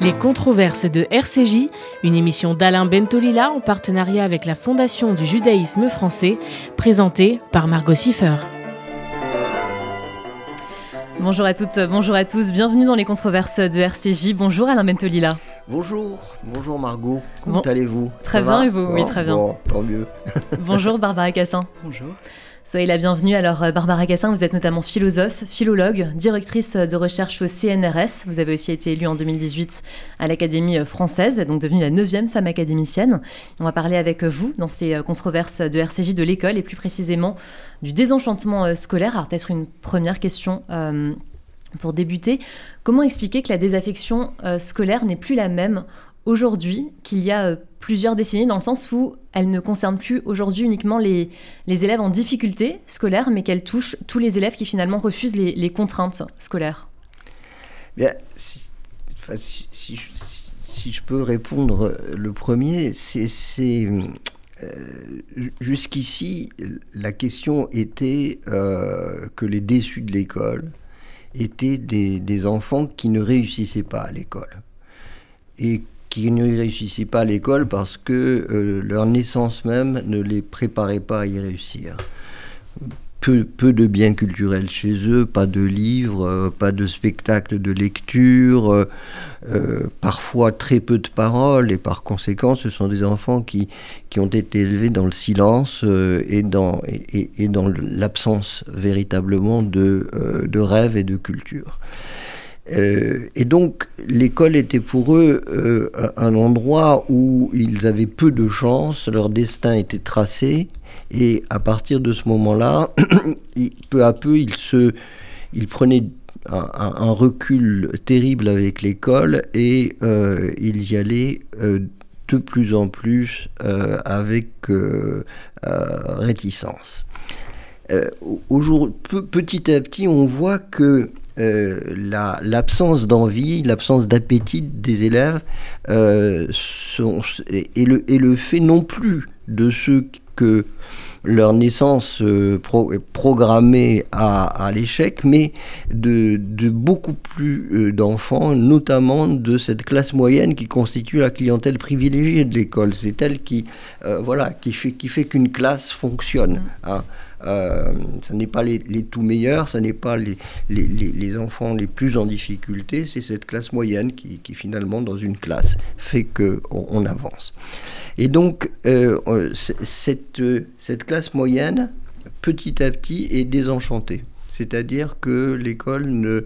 Les controverses de RCJ, une émission d'Alain Bentolila en partenariat avec la Fondation du judaïsme français, présentée par Margot Siffer. Bonjour à toutes, bonjour à tous, bienvenue dans les controverses de RCJ. Bonjour Alain Bentolila. Bonjour, bonjour Margot, comment allez-vous? Très bien et vous? Oui, très bien. Bon, tant mieux. bonjour Barbara Cassin. Bonjour. Soyez la bienvenue. Alors, euh, Barbara Cassin, vous êtes notamment philosophe, philologue, directrice de recherche au CNRS. Vous avez aussi été élue en 2018 à l'Académie française, donc devenue la neuvième femme académicienne. On va parler avec vous dans ces euh, controverses de RCJ de l'école et plus précisément du désenchantement euh, scolaire. Alors, peut-être une première question. pour débuter, comment expliquer que la désaffection scolaire n'est plus la même aujourd'hui qu'il y a plusieurs décennies, dans le sens où elle ne concerne plus aujourd'hui uniquement les, les, élèves en difficulté scolaire, mais qu'elle touche tous les élèves qui finalement refusent les, contraintes scolaires Bien, si, je, peux répondre, le premier, c'est... Euh, jusqu'ici, la question était euh, que les déçus de l'école étaient des, des enfants qui ne réussissaient pas à l'école. Et qui ne réussissaient pas à l'école parce que euh, leur naissance même ne les préparait pas à y réussir. Peu, de biens culturels chez eux, pas de livres, euh, pas de spectacles de lecture, euh, parfois très peu de paroles, et par conséquent, ce sont des enfants qui, qui ont été élevés dans le silence et dans, et dans l'absence véritablement de, de rêve et de culture. Euh, et donc l'école était pour eux euh, un endroit où ils avaient peu de chance, leur destin était tracé, et à partir de ce moment-là, peu à peu, ils, se, ils prenaient un, recul terrible avec l'école et euh, ils y allaient de plus en plus avec réticence. petit à petit, on voit que euh, l'absence d'envie, l'absence d'appétit des élèves euh, sont, et, le, et, le, fait non plus de ceux que leur naissance euh, programmée à, l'échec, mais de, de, beaucoup plus d'enfants, notamment de cette classe moyenne qui constitue la clientèle privilégiée de l'école. C'est elle qui, voilà, qui fait, qui fait qu'une classe fonctionne. Mmh. Hein. Euh, ce n'est pas les, tout meilleurs, ce n'est pas les, enfants les plus en difficulté, c'est cette classe moyenne qui, finalement, dans une classe, fait qu'on on avance. Et donc, euh, cette, cette classe moyenne, petit à petit, est désenchantée. C'est-à-dire que l'école ne,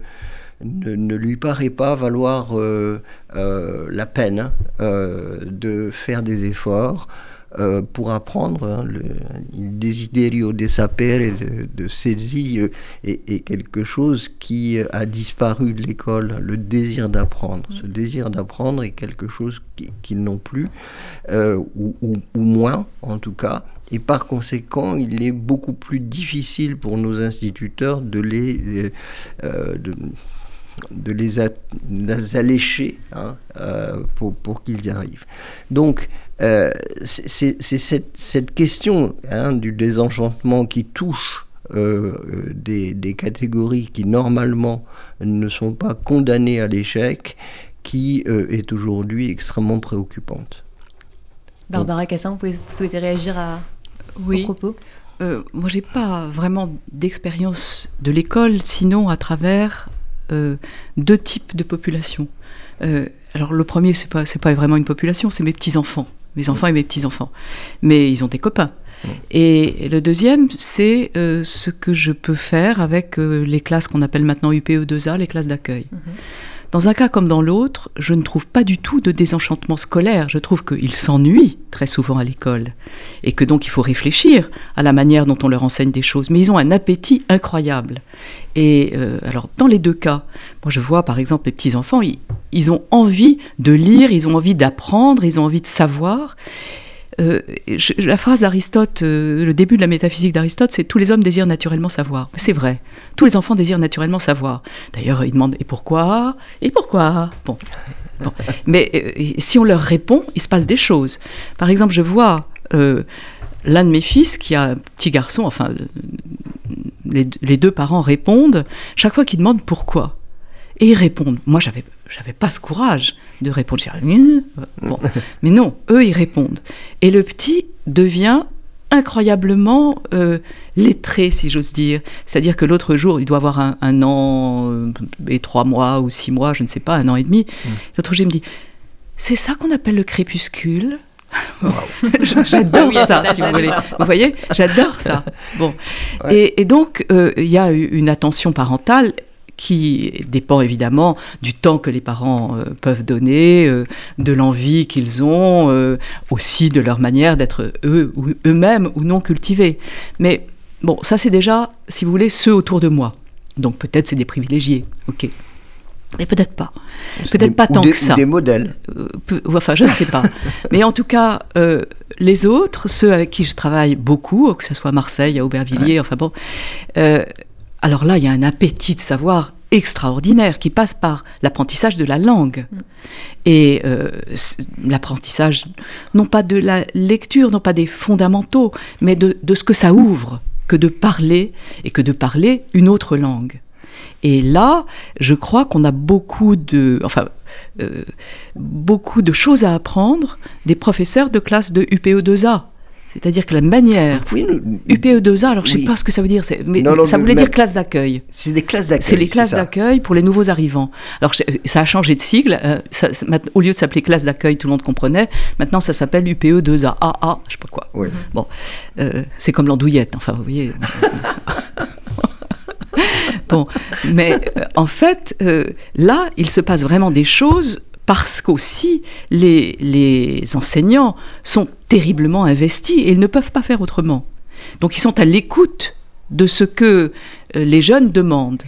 lui paraît pas valoir euh, la peine de faire des efforts, euh, pour apprendre. Hein, le desiderio de saper de, de saisie euh, est, quelque chose qui a disparu de l'école, le désir d'apprendre. Ce désir d'apprendre est quelque chose qu'ils n'ont plus, euh, ou, moins en tout cas. Et par conséquent, il est beaucoup plus difficile pour nos instituteurs de les, de les, allécher hein, pour, pour qu'ils y arrivent. Donc, euh, c'est cette, question hein, du désenchantement qui touche euh, des, catégories qui normalement ne sont pas condamnées à l'échec qui euh, est aujourd'hui extrêmement préoccupante. Barbara Cassin, vous, souhaitez réagir à oui. propos? Moi, j'ai pas vraiment d'expérience de l'école, sinon à travers deux types de populations. alors le premier, c'est pas c'est pas vraiment une population, c'est mes petits enfants mes enfants et mes petits-enfants. Mais ils ont des copains. Et le deuxième, c'est euh, ce que je peux faire avec euh, les classes qu'on appelle maintenant UPE2A, les classes d'accueil. Mhm. Dans un cas comme dans l'autre, je ne trouve pas du tout de désenchantement scolaire. Je trouve qu'ils s'ennuient très souvent à l'école et que donc il faut réfléchir à la manière dont on leur enseigne des choses. Mais ils ont un appétit incroyable. Et euh, alors, dans les deux cas, moi je vois par exemple les petits-enfants, ils ont envie de lire, ils ont envie d'apprendre, ils ont envie de savoir. Euh, la phrase d'Aristote, euh, le début de la métaphysique d'Aristote, c'est tous les hommes désirent naturellement savoir. C'est vrai. Tous les enfants désirent naturellement savoir. D'ailleurs, ils demandent et pourquoi? Et pourquoi? Bon. Mais euh, si on leur répond, il se passe des choses. Par exemple, je vois l'un de mes fils qui a un petit garçon, enfin, les, deux parents répondent chaque fois qu'il demande pourquoi? Et ils répondent. Moi, j'avais, j'avais pas ce courage de répondre. Bon. Mais non, eux, ils répondent. Et le petit devient incroyablement euh, lettré, si j'ose dire. C'est-à-dire que l'autre jour, il doit avoir un, an euh, et trois mois ou six mois, je ne sais pas, un an et demi. Mm. L'autre jour, il me dit, c'est ça qu'on appelle le crépuscule J'adore ça, si vous voulez. Vous voyez, j'adore ça. Bon. Et, donc, euh, il y a une attention parentale qui dépend évidemment du temps que les parents euh, peuvent donner, euh, de l'envie qu'ils ont, euh, aussi de leur manière d'être eux ou eux-mêmes ou non cultivés. Mais bon, ça c'est déjà, si vous voulez, ceux autour de moi. Donc peut-être c'est des privilégiés, ok. Mais peut-être pas. Peut-être pas tant que ça. Ou des modèles. enfin, je ne sais pas. Mais en tout cas, les autres, ceux avec qui je travaille beaucoup, que ce soit à Marseille, à Aubervilliers, enfin bon, alors là, il y a un appétit de savoir extraordinaire qui passe par l'apprentissage de la langue. Mm. Et euh, l'apprentissage, non pas de la lecture, non pas des fondamentaux, mais de, ce que ça ouvre, que de parler, et que de parler une autre langue. Et là, je crois qu'on a beaucoup de, enfin, euh, beaucoup de choses à apprendre des professeurs de classe de UPE2A. C'est-à-dire que la manière UPE2A, alors je ne sais pas ce que ça veut dire, mais ça voulait dire classe d'accueil. C'est des classes d'accueil. C'est les classes d'accueil pour les nouveaux arrivants. Alors ça a changé de sigle. Euh, au lieu de s'appeler classe d'accueil, tout le monde comprenait. Maintenant, ça s'appelle UPE2A. AA, je sais pas quoi. Bon, euh, c'est comme l'andouillette. Enfin, vous voyez. bon, mais euh, en fait, là, il se passe vraiment des choses parce qu'aussi les, les enseignants sont terriblement investis et ils ne peuvent pas faire autrement. Donc ils sont à l'écoute de ce que euh, les jeunes demandent.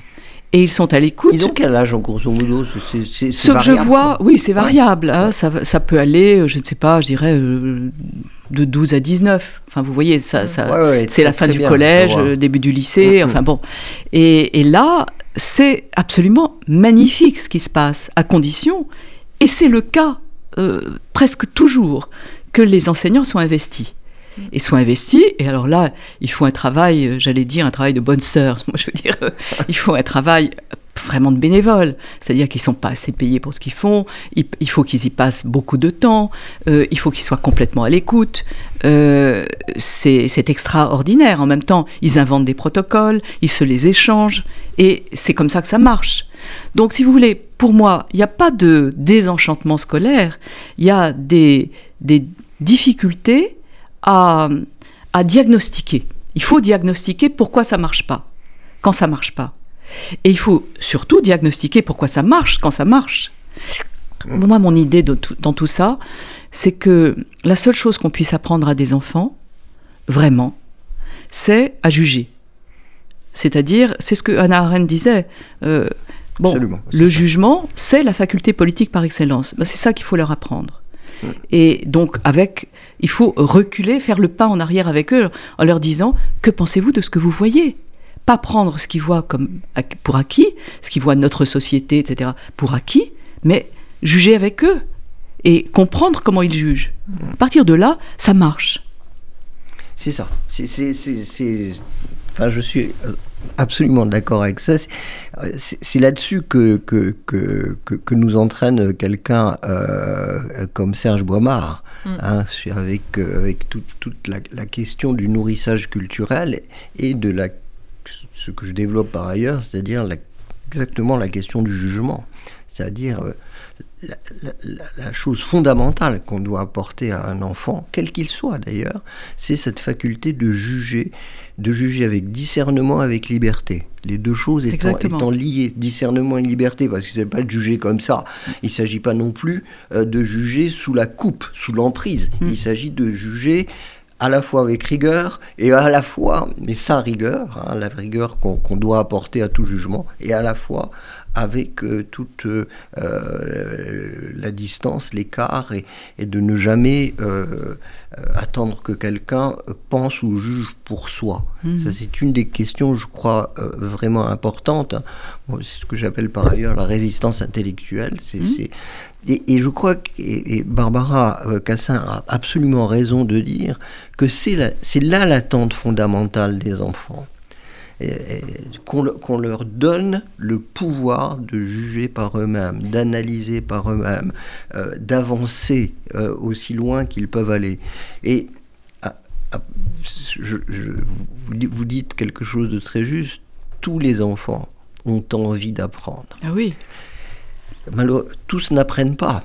Et ils sont à l'écoute. Ils ont quel âge en grosso modo Ce que je vois, oui, c'est variable. Hein, ça, ça, peut aller, euh, je ne sais pas, je dirais euh, de 12 à 19. Enfin, vous voyez, ça, ça c'est la fin du collège, début du lycée. Enfin bon. Et, et là, c'est absolument magnifique ce qui se passe, à condition et c'est le cas euh, presque toujours que les enseignants sont investis. Et sont investis, et alors là, il faut un travail, euh, j'allais dire, un travail de bonne sœur. Moi, je veux dire, euh, il faut un travail vraiment de bénévole, c'est-à-dire qu'ils ne sont pas assez payés pour ce qu'ils font, il, faut qu'ils y passent beaucoup de temps, il faut qu'ils soient complètement à l'écoute. c'est extraordinaire. En même temps, ils inventent des protocoles, ils se les échangent, et c'est comme ça que ça marche. Donc, si vous voulez, pour moi, il n'y a pas de désenchantement scolaire, il y a des, difficultés à, diagnostiquer. Il faut diagnostiquer pourquoi ça marche pas, quand ça marche pas. Et il faut surtout diagnostiquer pourquoi ça marche quand ça marche. Moi, mon idée dans tout ça, c'est que la seule chose qu'on puisse apprendre à des enfants, vraiment, c'est à juger. C'est-à-dire, c'est ce que Hannah Arendt disait. Euh, bon, le jugement, c'est la faculté politique par excellence. Ben, c'est ça qu'il faut leur apprendre. Et donc, avec, il faut reculer, faire le pas en arrière avec eux, en leur disant que pensez-vous de ce que vous voyez? Pas prendre ce qu'ils voient comme pour acquis, ce qu'ils voient de notre société, etc., pour acquis, mais juger avec eux et comprendre comment ils jugent. Mm. À partir de là, ça marche. C'est ça. C'est Enfin, je suis absolument d'accord avec ça. C'est là-dessus que que, que, que, nous entraîne quelqu'un euh, comme Serge Boimard, mm. hein, avec, euh, avec toute la, la, question du nourrissage culturel et de la, ce que je développe par ailleurs, c'est-à-dire exactement la question du jugement. C'est-à-dire euh, la, chose fondamentale qu'on doit apporter à un enfant, quel qu'il soit d'ailleurs, c'est cette faculté de juger, de juger avec discernement, avec liberté. Les deux choses étant, étant liées, discernement et liberté, parce que c'est pas de juger comme ça. Il ne s'agit pas non plus euh, de juger sous la coupe, sous l'emprise. Mm. Il s'agit de juger à la fois avec rigueur et à la fois, mais sans rigueur, hein, la rigueur qu'on doit apporter à tout jugement, et à la fois avec euh, toute euh, la distance, l'écart, et, de ne jamais euh, attendre que quelqu'un pense ou juge pour soi. Mmh. Ça, c'est une des questions, je crois, vraiment importantes. c'est ce que j'appelle par ailleurs la résistance intellectuelle. C'est, mmh. et, je crois que et Barbara Cassin a absolument raison de dire que c'est, c'est là l'attente fondamentale des enfants. Qu'on leur donne le pouvoir de juger par eux-mêmes, d'analyser par eux-mêmes, euh, d'avancer euh, aussi loin qu'ils peuvent aller. Et ah, ah, vous dites quelque chose de très juste, tous les enfants ont envie d'apprendre. Ah oui. Malheureusement, tous n'apprennent pas.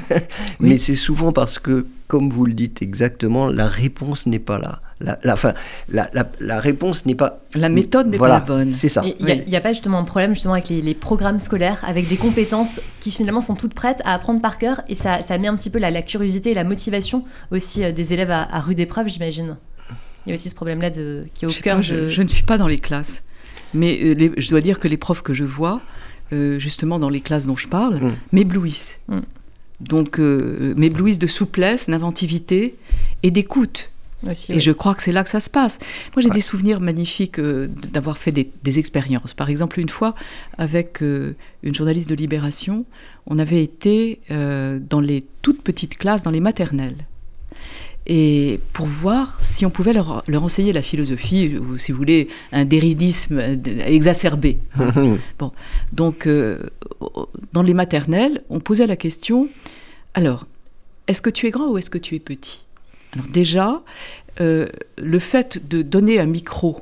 Mais c'est souvent parce que, comme vous le dites exactement, la réponse n'est pas là. La, la, la, réponse n'est pas. La méthode n'est pas la bonne. C'est ça. Il n'y a, pas justement un problème justement avec les, programmes scolaires, avec des compétences qui finalement sont toutes prêtes à apprendre par cœur, et ça, ça met un petit peu la, curiosité et la motivation aussi euh, des élèves à, rude épreuve, j'imagine. Il y a aussi ce problème-là qui est au cœur. je, je, ne suis pas dans les classes, mais euh, je dois dire que les profs que je vois, euh, justement dans les classes dont je parle, mm. m'éblouissent. Mm. Donc, euh, m'éblouissent de souplesse, d'inventivité et d'écoute. et je crois que c'est là que ça se passe. Moi, j'ai des souvenirs magnifiques euh, d'avoir fait des, expériences. Par exemple, une fois, avec une journaliste de Libération, on avait été dans les toutes petites classes, dans les maternelles et pour voir si on pouvait leur, enseigner la philosophie, ou si vous voulez, un déridisme exacerbé. bon, donc, euh, dans les maternelles, on posait la question, alors, est-ce que tu es grand ou est-ce que tu es petit? Alors déjà, euh, le fait de donner un micro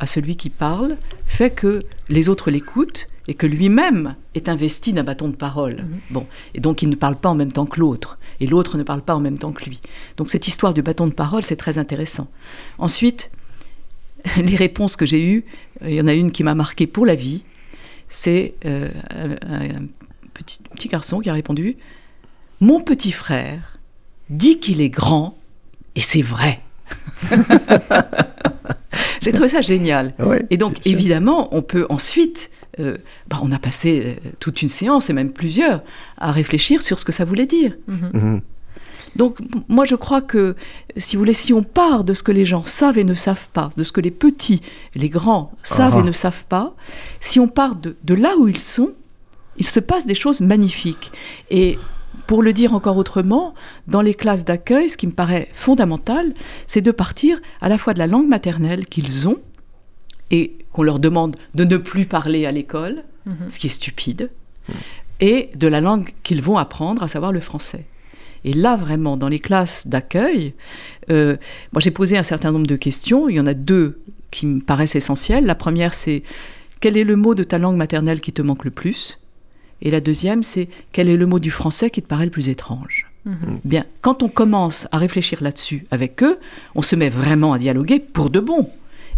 à celui qui parle fait que les autres l'écoutent et que lui-même est investi d'un bâton de parole. Mhm. Bon, et donc il ne parle pas en même temps que l'autre, et l'autre ne parle pas en même temps que lui. Donc cette histoire du bâton de parole, c'est très intéressant. Ensuite, les réponses que j'ai eues, il y en a une qui m'a marqué pour la vie, c'est euh, un, petit, petit garçon qui a répondu Mon petit frère dit qu'il est grand, et c'est vrai. J'ai trouvé ça génial. et donc, évidemment, on peut ensuite euh, bah, on a passé euh, toute une séance, et même plusieurs, à réfléchir sur ce que ça voulait dire. Mhm. Mhm. Donc moi je crois que, si vous voulez, si on part de ce que les gens savent et ne savent pas, de ce que les petits, les grands savent et ah. ne savent pas, si on part de, de là où ils sont, il se passe des choses magnifiques. Et pour le dire encore autrement, dans les classes d'accueil, ce qui me paraît fondamental, c'est de partir à la fois de la langue maternelle qu'ils ont, et qu'on leur demande de ne plus parler à l'école, mhm. ce qui est stupide, et de la langue qu'ils vont apprendre, à savoir le français. Et là, vraiment, dans les classes d'accueil, euh, moi j'ai posé un certain nombre de questions. Il y en a deux qui me paraissent essentielles. La première, c'est quel est le mot de ta langue maternelle qui te manque le plus? Et la deuxième, c'est quel est le mot du français qui te paraît le plus étrange? Mhm. Bien, quand on commence à réfléchir là-dessus avec eux, on se met vraiment à dialoguer pour de bon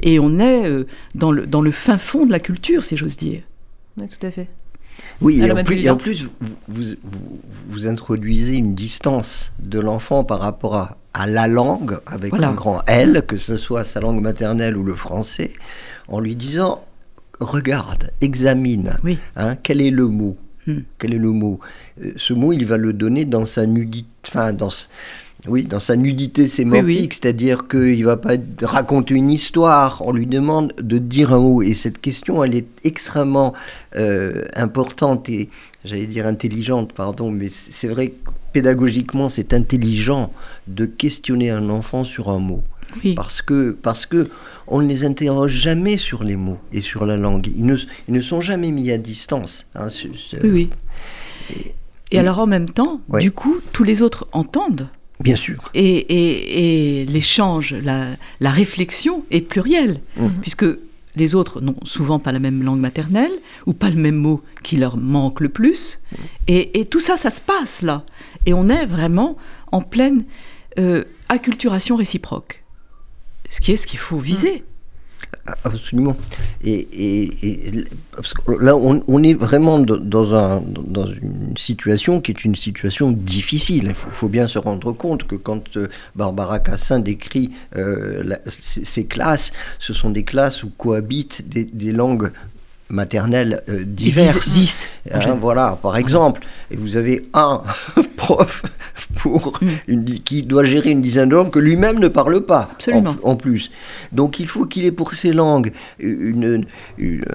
et on est euh, dans, le, dans le fin fond de la culture, si j'ose dire. Oui, tout à fait. Oui, et en, plus, vous, vous, introduisez une distance de l'enfant par rapport à, à, la langue, avec un grand L, que ce soit sa langue maternelle ou le français, en lui disant regarde, examine, oui. hein, quel est le mot? Hmm. Quel est le mot? Euh, Ce mot, il va le donner dans sa nudité, enfin, dans, oui, dans sa nudité sémantique, c'est-à-dire qu'il ne va pas raconter une histoire, on lui demande de dire un mot. Et cette question, elle est extrêmement euh, importante et, j'allais dire intelligente, pardon, mais c'est vrai que pédagogiquement, c'est intelligent de questionner un enfant sur un mot. Parce que, parce que on ne les interroge jamais sur les mots et sur la langue. Ils ne, ils ne sont jamais mis à distance. Hein, oui, Et, alors en même temps, du coup, tous les autres entendent. Bien sûr. Et, l'échange, la, réflexion est plurielle, mmh. puisque les autres n'ont souvent pas la même langue maternelle ou pas le même mot qui leur manque le plus. Mmh. Et, tout ça, ça se passe là. Et on est vraiment en pleine euh, acculturation réciproque. Ce qui est ce qu'il faut viser. Absolument. Et, là, on, est vraiment dans, un, dans une situation qui est une situation difficile. Il faut, bien se rendre compte que quand euh, Barbara Cassin décrit euh, ces classes, ce sont des classes où cohabitent des, des langues maternelles euh, diverses. 10. Hein, voilà, par exemple. Et vous avez un prof pour mm. une, qui doit gérer une dizaine de langues que lui-même ne parle pas. Absolument. En, plus. Donc il faut qu'il ait pour ces langues une,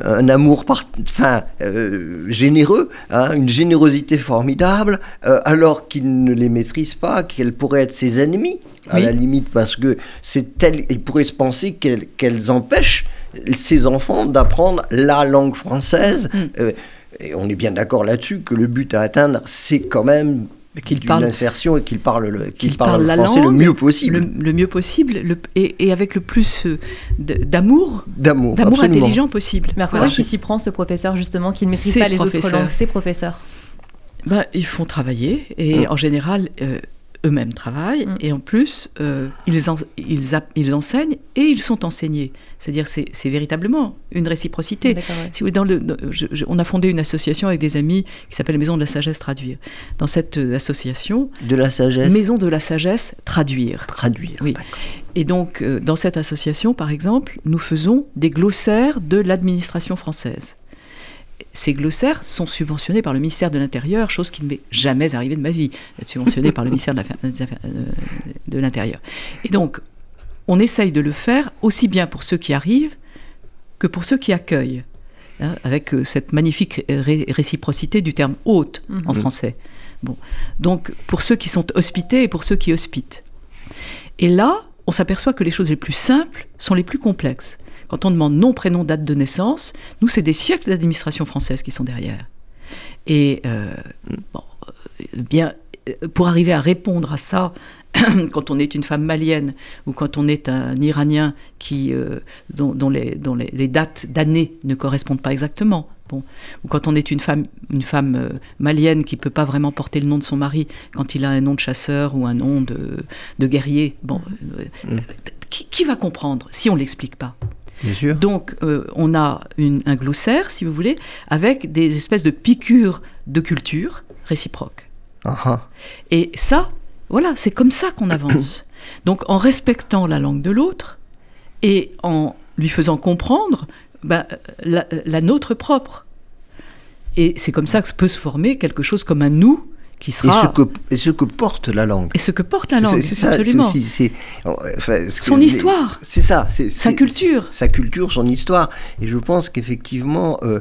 un amour enfin, euh, généreux, hein, une générosité formidable, euh, alors qu'il ne les maîtrise pas, qu'elles pourraient être ses ennemis, à la limite, parce que c'est tel, il pourrait se penser qu'elles empêchent ses enfants d'apprendre la langue française. Mm. Euh, et on est bien d'accord là-dessus que le but à atteindre, c'est quand même Qu'il parle- insertion et qu'il parle le, qu'il qu'il parle parle le la français langue, le mieux possible. le, le mieux possible le- et, et avec le plus euh, d'amour, D'amour, d'amour intelligent possible. Mais à quoi Voilà. qui s'y prend ce professeur justement qui ne maîtrise pas les autres langues, ces professeurs Ben, ils font travailler et Mm. en général, euh, eux-mêmes travaillent Mm. et en plus, euh, ils, en- ils, app- ils enseignent et ils sont enseignés. C'est-à-dire c'est c'est véritablement une réciprocité. Ouais. Si vous voulez, dans le, dans- je- je- on a fondé une association avec des amis qui s'appelle Maison de la Sagesse Traduire. Dans cette euh, association, De la sagesse, Maison de la Sagesse Traduire. traduire. Oui. d'accord. Et donc, euh, dans cette association, par exemple, nous faisons des glossaires de l'administration française. Ces glossaires sont subventionnés par le ministère de l'Intérieur, chose qui ne m'est jamais arrivée de ma vie, d'être subventionné par le ministère de euh, l'Intérieur. Et donc, on essaye de le faire aussi bien pour ceux qui arrivent que pour ceux qui accueillent, hein, avec euh, cette magnifique ré- réciprocité du terme hôte en Mhm. français. Bon. Donc, pour ceux qui sont hospités et pour ceux qui hospitent. Et là, on s'aperçoit que les choses les plus simples sont les plus complexes. Quand on demande nom, prénom, date de naissance, nous, c'est des siècles d'administration française qui sont derrière. Et euh, bon, euh, bien, euh, pour arriver à répondre à ça, quand on est une femme malienne ou quand on est un Iranien qui, euh, dont, dont les, dont les- les dates d'année ne correspondent pas exactement, bon, ou quand on est une femme, une femme euh, malienne qui peut pas vraiment porter le nom de son mari quand il a un nom de chasseur ou un nom de, de guerrier, bon, euh, Mm. qui, qui va comprendre si on l'explique pas? Donc, euh, on a une- un glossaire, si vous voulez, avec des espèces de piqûres de culture réciproques. Ah. Et ça, voilà, c'est comme ça qu'on avance. Donc, en respectant la langue de l'autre et en lui faisant comprendre ben, la, la nôtre propre. Et c'est comme ça que peut se former quelque chose comme un nous qui Et, ce que, et ce que porte la langue. et ce que porte la langue, c'est absolument. enfin, ce Son que- histoire. C'est ça. Sa culture. Sa culture, son histoire. Et je pense qu'effectivement, euh,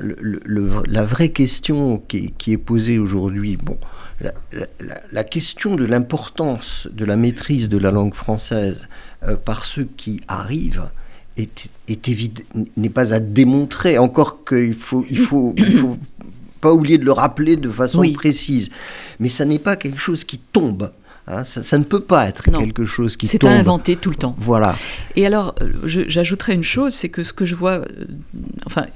le- le- le- la vraie question qui est, qui est posée aujourd'hui, bon, la, la- la- la question de l'importance de la maîtrise de la langue française euh, par ceux qui arrivent est, est évide- n'est pas à démontrer, encore qu'il faut, il faut, il faut pas oublier de le rappeler de façon Oui. précise. Mais ça n'est pas quelque chose qui tombe. hein, ça, ça ne peut pas être Non. quelque chose qui C'est tombe. à inventer tout le temps. Voilà. Et alors, euh, j'ajouterais une chose, c'est que ce que je vois, euh, enfin,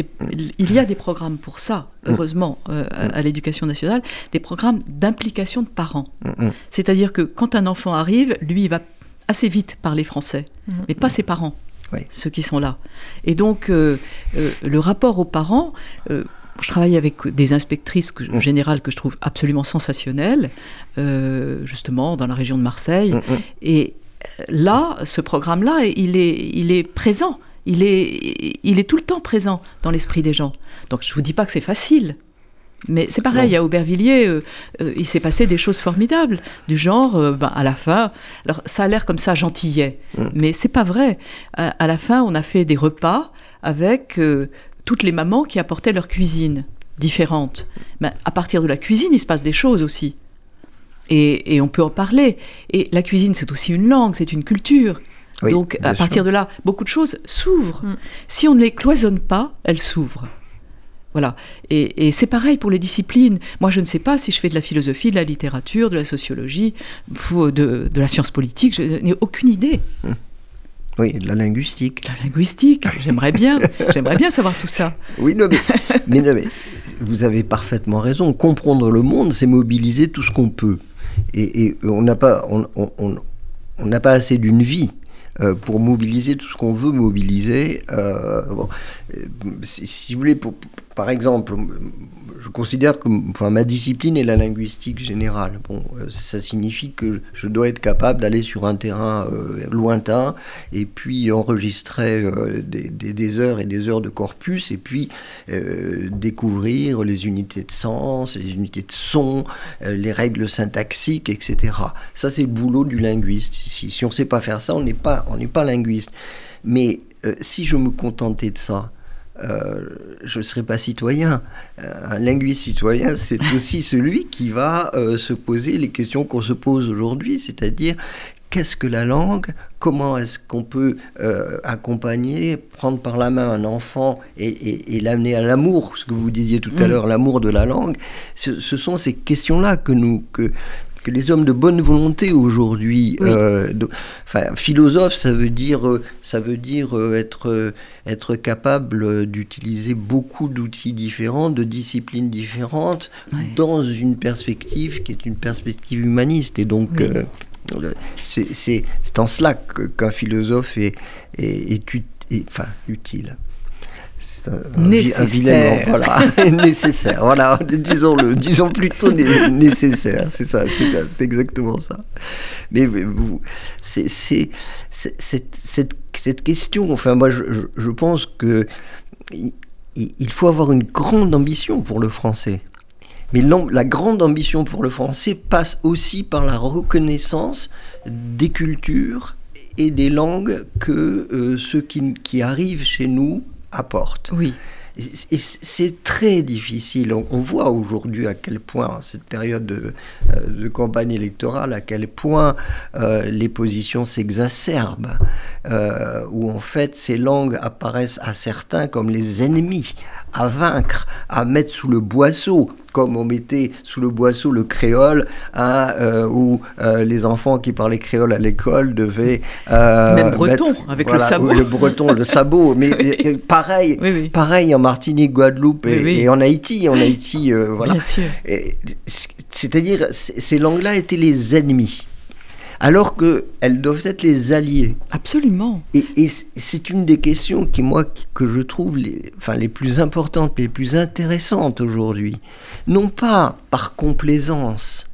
il y a des programmes pour ça, heureusement, euh, à, à l'éducation nationale, des programmes d'implication de parents. Mm, mm. C'est-à-dire que quand un enfant arrive, lui, il va assez vite parler français, mais pas ses parents, Oui. ceux qui sont là. Et donc, euh, euh, le rapport aux parents, euh, je travaille avec des inspectrices que- Mm. générales que je trouve absolument sensationnelles, euh, justement, dans la région de Marseille. Mm, mm. Et euh, là, ce programme-là, il est, il est présent. Il est, il est tout le temps présent dans l'esprit des gens. Donc je ne vous dis pas que c'est facile. Mais c'est pareil, Non. à Aubervilliers, euh, euh, il s'est passé des choses formidables, du genre, euh, ben, à la fin, alors ça a l'air comme ça gentillet, Mm. mais c'est pas vrai. À, à la fin, on a fait des repas avec toutes les mamans qui apportaient leur cuisine différente. Ben, à partir de la cuisine, il se passe des choses aussi. Et, et on peut en parler. Et la cuisine, c'est aussi une langue, c'est une culture. Oui, Donc, à partir sûr. de là, beaucoup de choses s'ouvrent. Mm. Si on ne les cloisonne pas, elles s'ouvrent. Voilà. Et, et c'est pareil pour les disciplines. Moi, je ne sais pas si je fais de la philosophie, de la littérature, de la sociologie, de, de la science politique. Je n'ai aucune idée. Oui, la linguistique. La linguistique, j'aimerais bien, j'aimerais bien savoir tout ça. Oui, non, mais, mais, non, mais vous avez parfaitement raison. Comprendre le monde, c'est mobiliser tout ce qu'on peut. Et, et on n'a pas, on, on- on- on n'a pas assez d'une vie euh, pour mobiliser tout ce qu'on veut mobiliser. Euh, bon, euh, si, si vous voulez, pour- pour- par exemple, je considère que enfin, ma discipline est la linguistique générale. Bon, euh, ça signifie que je dois être capable d'aller sur un terrain euh, lointain et puis enregistrer euh, des, des- heures et des heures de corpus et puis découvrir les unités de sens, les unités de son, les règles syntaxiques, etc. Ça, c'est le boulot du linguiste. Si, on ne sait pas faire ça, on n'est pas, pas linguiste. Mais si je me contentais de ça, euh, je ne serais pas citoyen. Euh, un linguiste citoyen, c'est aussi celui qui va euh, se poser les questions qu'on se pose aujourd'hui, c'est-à-dire qu'est-ce que la langue Comment est-ce qu'on peut euh, accompagner, prendre par la main un enfant et, l'amener à l'amour, ce que vous disiez tout à mm. l'heure, l'amour de la langue ce, sont ces questions-là que nous, que, que les hommes de bonne volonté aujourd'hui, euh, enfin, philosophe, ça veut dire, euh, ça veut dire euh, être, être capable d'utiliser beaucoup d'outils différents, de disciplines différentes, dans une perspective qui est une perspective humaniste. Et donc, c'est en cela qu'un philosophe est, est, enfin, utile nécessaire. voilà, nécessaire. Voilà, disons-le, disons plutôt nécessaire. C'est ça, c'est exactement ça. Mais vous, c'est cette, cette, question. Enfin, moi, je, je pense que il faut avoir une grande ambition pour le français. Mais la grande ambition pour le français passe aussi par la reconnaissance des cultures et des langues que euh, ceux qui, qui, arrivent chez nous apporte. Oui. Et c'est très difficile. On, voit aujourd'hui à quel point, cette période de, euh, campagne électorale, à quel point euh, les positions s'exacerbent, euh, où en fait ces langues apparaissent à certains comme les ennemis à vaincre, à mettre sous le boisseau comme on mettait sous le boisseau le créole, hein, euh, où euh, les enfants qui parlaient créole à l'école devaient... Euh, Même breton, avec le sabot. Le breton, le sabot. Mais pareil, pareil en Martinique, Guadeloupe et, en Haïti. En Haïti, voilà. C'est-à-dire, ces langues-là étaient les ennemis alors qu'elles doivent être les alliés. Absolument. Et, c'est une des questions qui, moi, que je trouve les, enfin, les plus importantes, les plus intéressantes aujourd'hui. Non pas par complaisance,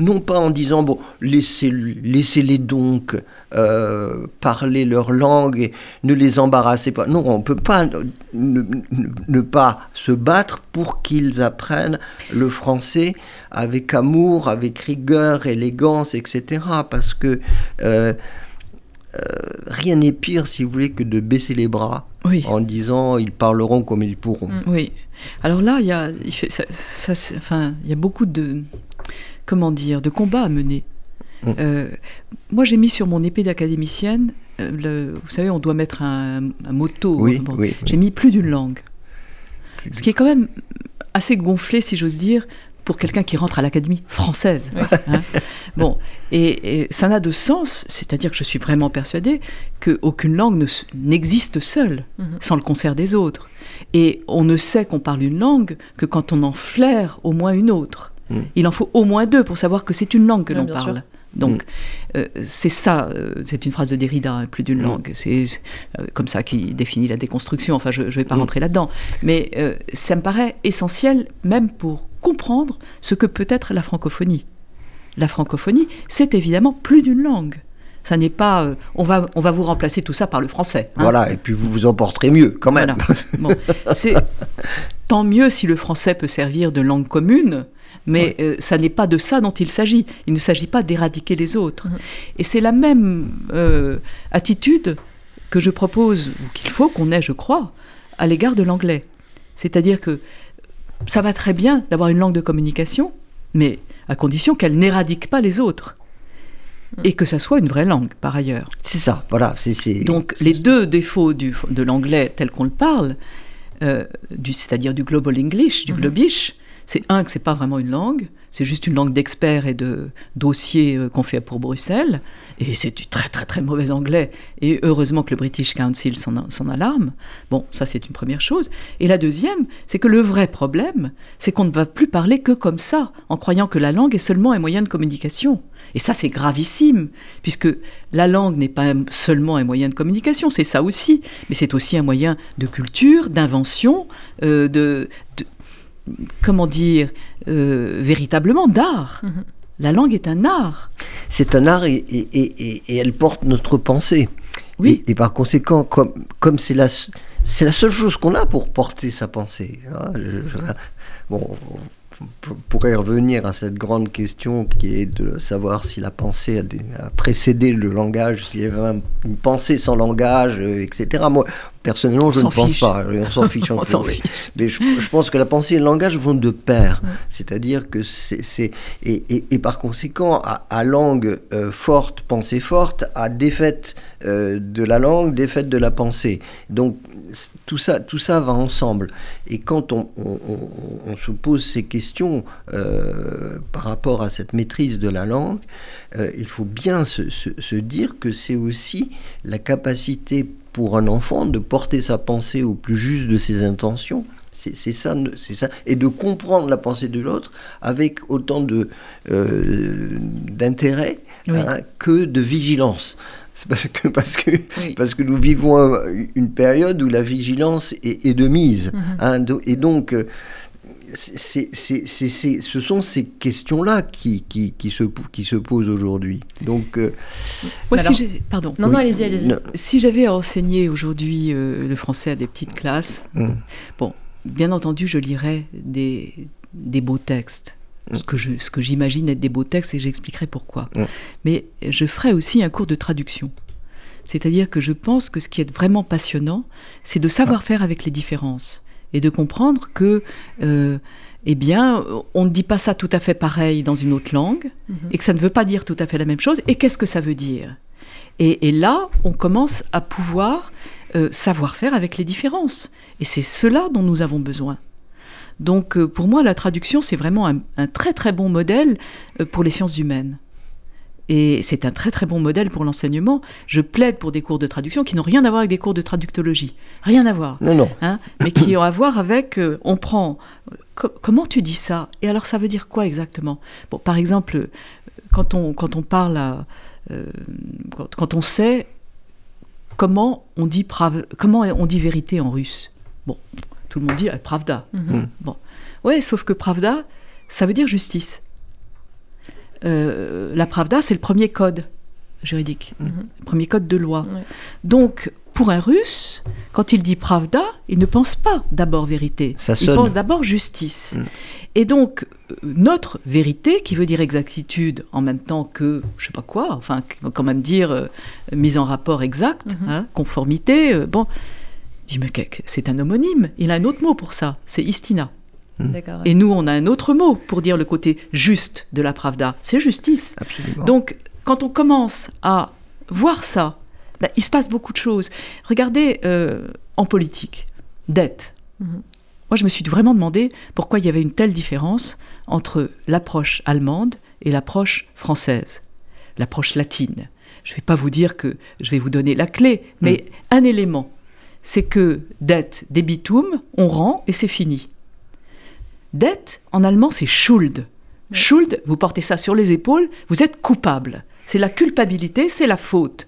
non pas en disant, bon, laissez-les donc euh, parler leur langue et ne les embarrassez pas. Non, on ne peut pas ne, pas se battre pour qu'ils apprennent le français avec amour, avec rigueur, élégance, etc. Parce que euh, euh, rien n'est pire, si vous voulez, que de baisser les bras en disant ils parleront comme ils pourront. Mm. Oui. Alors là, il y a, il fait, ça, enfin, il y a beaucoup de comment dire, de combats à mener. Mm. Euh, moi, j'ai mis sur mon épée d'académicienne, euh, vous savez, on doit mettre un, un motto. Oui, j'ai mis plus d'une langue. Ce qui est quand même assez gonflé, si j'ose dire, pour quelqu'un qui rentre à l'Académie française. Hein. bon, et, ça n'a de sens, c'est-à-dire que je suis vraiment persuadée qu'aucune langue n'existe seule, mm-hmm. sans le concert des autres. Et on ne sait qu'on parle une langue que quand on en flaire au moins une autre. Mm. Il en faut au moins deux pour savoir que c'est une langue que l'on parle. Donc, mm. euh, c'est ça, euh, c'est une phrase de Derrida, hein, plus d'une mm. langue. C'est euh, comme ça qu'il définit la déconstruction. Enfin, je ne vais pas rentrer là-dedans. Mais ça me paraît essentiel, même pour comprendre ce que peut être la francophonie. La francophonie, c'est évidemment plus d'une langue. Ça n'est pas, on, va, on va vous remplacer tout ça par le français. Hein. Voilà, et puis vous vous en porterez mieux quand même. c'est tant mieux si le français peut servir de langue commune mais euh, ça n'est pas de ça dont il s'agit. Il ne s'agit pas d'éradiquer les autres. Mhm. Et c'est la même euh, attitude que je propose, ou qu'il faut qu'on ait, je crois, à l'égard de l'anglais. C'est-à-dire que ça va très bien d'avoir une langue de communication, mais à condition qu'elle n'éradique pas les autres. Mhm. Et que ça soit une vraie langue, par ailleurs. C'est ça, voilà. Donc les deux défauts de l'anglais tel qu'on le parle, euh, c'est-à-dire du global English, du mhm. globish, c'est un que c'est pas vraiment une langue, c'est juste une langue d'experts et de dossiers euh, qu'on fait pour Bruxelles, et c'est du très très très mauvais anglais, et heureusement que le British Council s'en alarme. Bon, ça c'est une première chose. Et la deuxième, c'est que le vrai problème, c'est qu'on ne va plus parler que comme ça, en croyant que la langue est seulement un moyen de communication. Et ça, c'est gravissime, puisque la langue n'est pas seulement un moyen de communication, c'est ça aussi, mais c'est aussi un moyen de culture, d'invention, euh, de, comment dire, euh, véritablement d'art. Mhm. La langue est un art. C'est un art et, elle porte notre pensée. Oui. Et, par conséquent, comme, comme c'est la, c'est la seule chose qu'on a pour porter sa pensée. Hein, bon, on pourrait revenir à cette grande question qui est de savoir si la pensée a, précédé le langage, s'il y avait une pensée sans langage, euh, etc. Moi, Personnellement, je ne pense pas. On s'en fiche. on s'en fiche. Mais je, pense que la pensée et le langage vont de pair. C'est-à-dire que c'est. Et, et, et, par conséquent, à, à langue euh, forte, pensée forte, à défaite euh, de la langue, défaite de la pensée. Donc, tout ça, tout ça va ensemble. Et quand on, on, on, on se pose ces questions euh, par rapport à cette maîtrise de la langue, euh, il faut bien se, se, se dire que c'est aussi la capacité pour un enfant de porter sa pensée au plus juste de ses intentions. C'est ça, c'est ça, et de comprendre la pensée de l'autre avec autant de euh, d'intérêt oui. hein, que de vigilance. C'est parce que parce que oui. parce que nous vivons une période où la vigilance est, est de mise, mm -hmm. hein, et donc. C est, c est, ce sont ces questions-là qui, qui, qui, se, qui se posent aujourd'hui. Donc, euh, Moi, alors, si pardon. Non, oui. non, allez-y, allez-y. Si j'avais enseigné aujourd'hui euh, le français à des petites classes, mm. bon, bien entendu, je lirais des, des beaux textes. Ce que, je, ce que j'imagine être des beaux textes et j'expliquerai pourquoi. Mais je ferai aussi un cours de traduction. C'est-à-dire que je pense que ce qui est vraiment passionnant, c'est de savoir faire avec les différences et de comprendre que, euh, eh bien, on ne dit pas ça tout à fait pareil dans une autre langue, mm -hmm. et que ça ne veut pas dire tout à fait la même chose, et qu'est-ce que ça veut dire? Et, et, là, on commence à pouvoir euh, savoir faire avec les différences. Et c'est cela dont nous avons besoin. Donc, euh, pour moi, la traduction, c'est vraiment un, un, très très bon modèle euh, pour les sciences humaines. Et c'est un très très bon modèle pour l'enseignement. Je plaide pour des cours de traduction qui n'ont rien à voir avec des cours de traductologie. Rien à voir. Non, non. Hein, mais qui ont à voir avec, euh, on prend, co comment tu dis ça? Et alors ça veut dire quoi exactement? Bon, Par exemple, quand on, quand on parle à... Euh, quand, quand, on sait comment on dit, prav, comment on dit vérité en russe. Bon, tout le monde dit ah, pravda. Mm -hmm. Bon. Ouais, sauf que pravda, ça veut dire justice. Euh, la Pravda, c'est le premier code juridique, mm -hmm. le premier code de loi. Ouais. Donc, pour un Russe, quand il dit Pravda, il ne pense pas d'abord vérité, Ça il pense d'abord justice. Mm. Et donc, notre vérité, qui veut dire exactitude en même temps que, je sais pas quoi, enfin, qui veut quand même dire euh, mise en rapport exact, mm -hmm. hein, conformité, euh, bon, dit, mais c'est un homonyme, il a un autre mot pour ça, c'est istina. Et nous, on a un autre mot pour dire le côté juste de la Pravda, c'est justice. Absolument. Donc, quand on commence à voir ça, ben, il se passe beaucoup de choses. Regardez euh, en politique, dette. Mm -hmm. Moi, je me suis vraiment demandé pourquoi il y avait une telle différence entre l'approche allemande et l'approche française, l'approche latine. Je ne vais pas vous dire que je vais vous donner la clé, mais mm. un élément, c'est que dette, débitum, on rend et c'est fini. Dette, en allemand, c'est Schuld. Ouais. Schuld, vous portez ça sur les épaules, vous êtes coupable. C'est la culpabilité, c'est la faute.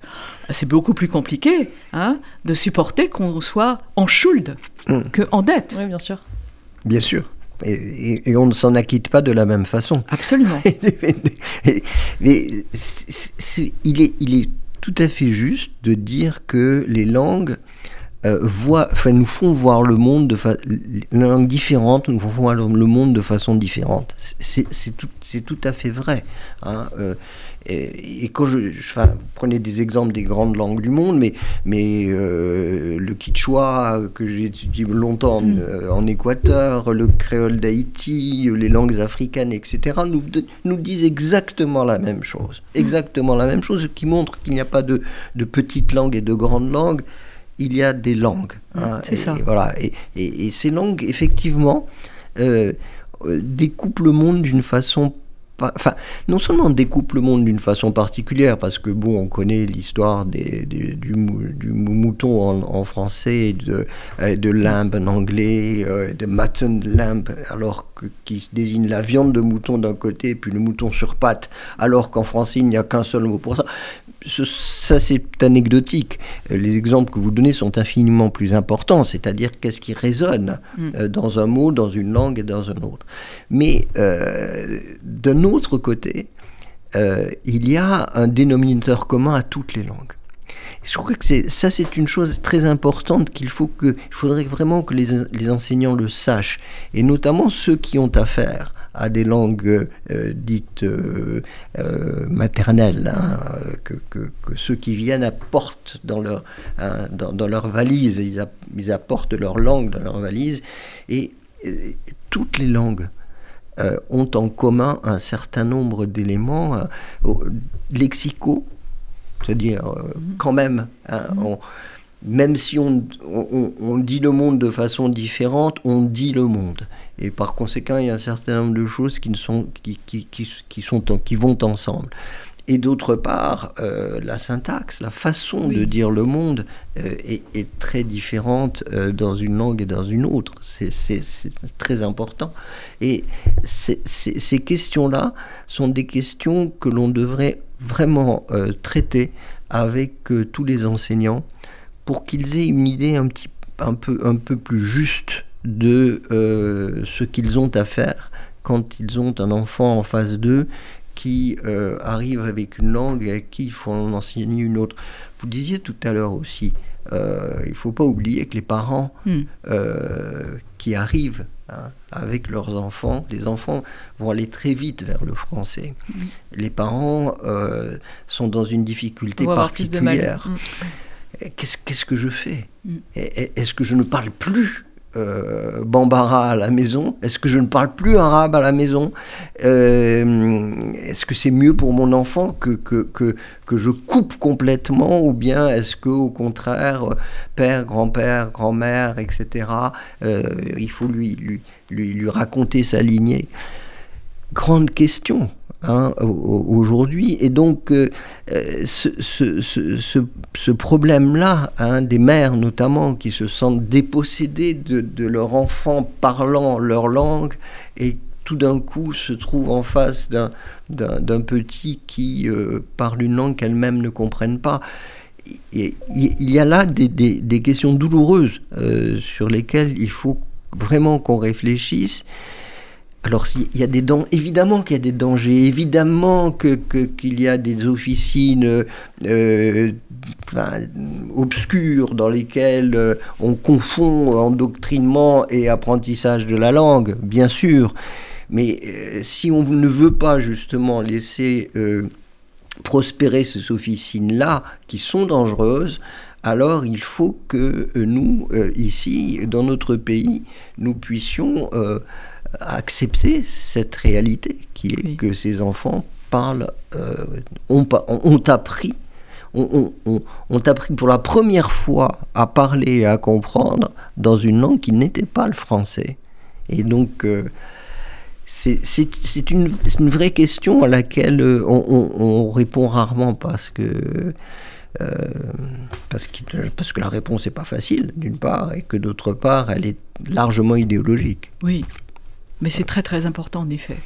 C'est beaucoup plus compliqué hein, de supporter qu'on soit en Schuld mm. qu'en dette. Oui, bien sûr. Bien sûr. Et, et, et on ne s'en acquitte pas de la même façon. Absolument. Mais il, est, il est tout à fait juste de dire que les langues euh, voient, enfin, nous font voir le monde de façon langue différente, nous font voir le monde de façon différente. C'est tout, tout à fait vrai. Hein, euh, et, et, quand je, je enfin, vous prenez des exemples des grandes langues du monde, mais, mais euh, le quichua que j'ai étudié longtemps mm. en Équateur, le créole d'Haïti, les langues africaines, etc., nous, nous disent exactement la même chose. Mm. Exactement la même chose, ce qui montre qu'il n'y a pas de, de petites langues et de grandes langues il y a des langues. Hein, c'est ça. Et, voilà. Et, et, et, ces langues, effectivement, euh, découpent le monde d'une façon enfin, non seulement découpe le monde d'une façon particulière, parce que bon, on connaît l'histoire des, des, du, du, mouton en, en, français, de, euh, de lamb en anglais, euh, de mutton lamb, alors que, qui désigne la viande de mouton d'un côté, puis le mouton sur pattes, alors qu'en français il n'y a qu'un seul mot pour ça. Ça c'est anecdotique. Les exemples que vous donnez sont infiniment plus importants, c'est-à-dire qu'est-ce qui résonne mm. euh, dans un mot, dans une langue et dans un autre. Mais euh, d'un autre côté, euh, il y a un dénominateur commun à toutes les langues. Je crois que ça, c'est une chose très importante qu'il faut que, il faudrait vraiment que les, les, enseignants le sachent, et notamment ceux qui ont affaire à des langues dites maternelles, hein, que, ceux qui viennent apportent dans leur, hein, dans, leur valise, ils, ils, apportent leur langue dans leur valise, et, toutes les langues ont en commun un certain nombre d'éléments lexicaux, c'est-à-dire mm-hmm. quand même, hein, mm-hmm même si on, dit le monde de façon différente, on dit le monde. Et par conséquent, il y a un certain nombre de choses qui, sont, qui, qui, sont, qui vont ensemble. Et d'autre part, euh, la syntaxe, la façon de dire le monde euh, est, très différente euh, dans une langue et dans une autre. C'est très important. Et ces questions-là sont des questions que l'on devrait vraiment traiter avec tous les enseignants pour qu'ils aient une idée un, petit, un, peu, un peu plus juste de euh, ce qu'ils ont à faire quand ils ont un enfant en phase 2 qui euh, arrive avec une langue et à qui il faut en enseigner une autre. Vous disiez tout à l'heure aussi, euh, il ne faut pas oublier que les parents hmm. qui arrivent hein, avec leurs enfants, les enfants vont aller très vite vers le français. Hmm. Les parents sont dans une difficulté particulière. Hmm qu'est-ce que je fais? Mm. Est-ce que je ne parle plus? Euh, Bambara à la maison Est-ce que je ne parle plus arabe à la maison? Euh, Est-ce que c'est mieux pour mon enfant que, que, que, que je coupe complètement Ou bien est-ce que au contraire, père, grand-père, grand-mère, etc., euh, il faut lui, lui, lui, lui raconter sa lignée? Grande question. Hein, aujourd'hui. Et donc, euh, euh, ce, problème-là, hein, des mères notamment, qui se sentent dépossédées de, de leur enfant parlant leur langue, et tout d'un coup se trouvent en face d'un petit qui euh, parle une langue qu'elles-mêmes ne comprennent pas. Il y a là des questions douloureuses sur lesquelles il faut vraiment qu'on réfléchisse. Alors il y a des évidemment qu'il y a des dangers, évidemment que, qu'il y a des officines euh, obscures dans lesquelles euh, on confond endoctrinement et apprentissage de la langue, bien sûr. Mais euh, si on ne veut pas justement laisser prospérer ces officines-là, qui sont dangereuses, alors il faut que nous, ici, dans notre pays, nous puissions accepter cette réalité qui est que ces enfants parlent, euh, ont, ont, appris, ont, appris pour la première fois à parler et à comprendre dans une langue qui n'était pas le français. Et donc, euh, c'est une, une, vraie question à laquelle euh, on, répond rarement parce que. parce, que, parce que la réponse n'est pas facile, d'une part, et que d'autre part, elle est largement idéologique. Oui, mais c'est très très important en effet.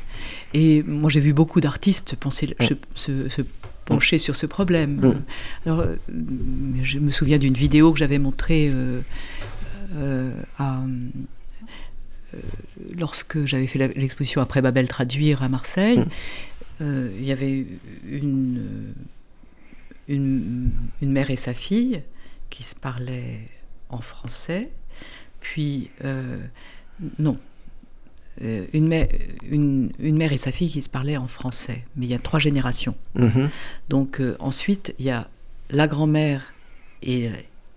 Et moi j'ai vu beaucoup d'artistes penser, se, pencher sur ce problème. Alors euh, je me souviens d'une vidéo que j'avais montrée euh, euh, lorsque j'avais fait l'exposition après Babel traduire à Marseille. il y avait une, une, une, mère et sa fille qui se parlaient en français. Puis, non, une, mère, une, mère et sa fille qui se parlaient en français, mais il y a trois générations. Mhm. Donc euh, ensuite, il y a la grand-mère et,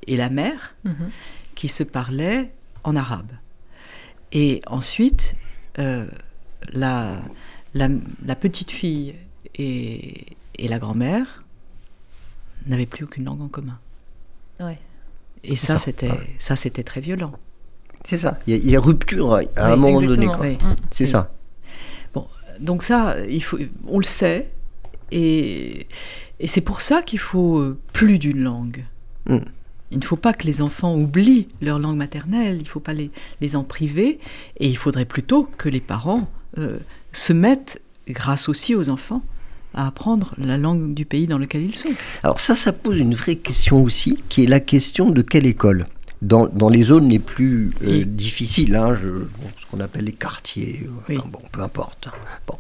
et, la mère mhm. qui se parlaient en arabe. Et ensuite, euh, la, la, petite fille et, et la grand-mère n'avaient plus aucune langue en commun. Ouais. Et ça, c'était ça, c'était très violent. C'est ça. Il y, a rupture à un moment donné. C'est ça. Bon, donc ça, il faut, on le sait, et, et c'est pour ça qu'il faut euh, plus d'une langue. Mm. Il ne faut pas que les enfants oublient leur langue maternelle, il ne faut pas les, les, en priver, et il faudrait plutôt que les parents euh, se mettent, grâce aussi aux enfants, à apprendre la langue du pays dans lequel ils sont. Alors ça, ça pose une vraie question aussi, qui est la question de quelle école? Dans, dans, les zones les plus euh, difficiles, hein, je, ce qu'on appelle les quartiers, bon, peu importe. Hein. Bon,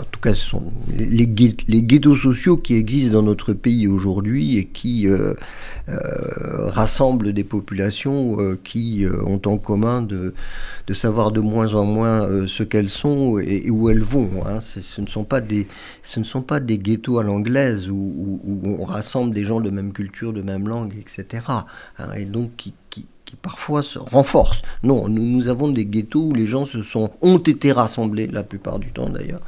en tout cas, ce sont les, les, ghettos sociaux qui existent dans notre pays aujourd'hui et qui euh, euh, rassemblent des populations euh, qui ont en commun de, de, savoir de moins en moins ce qu'elles sont et, où elles vont. Hein. Ce, ne sont pas des, ce ne sont pas des ghettos à l'anglaise où, où, on rassemble des gens de même culture, de même langue, etc. Hein, et donc qui, parfois se renforcent. Non, nous, avons des ghettos où les gens se sont, ont été rassemblés, la plupart du temps d'ailleurs,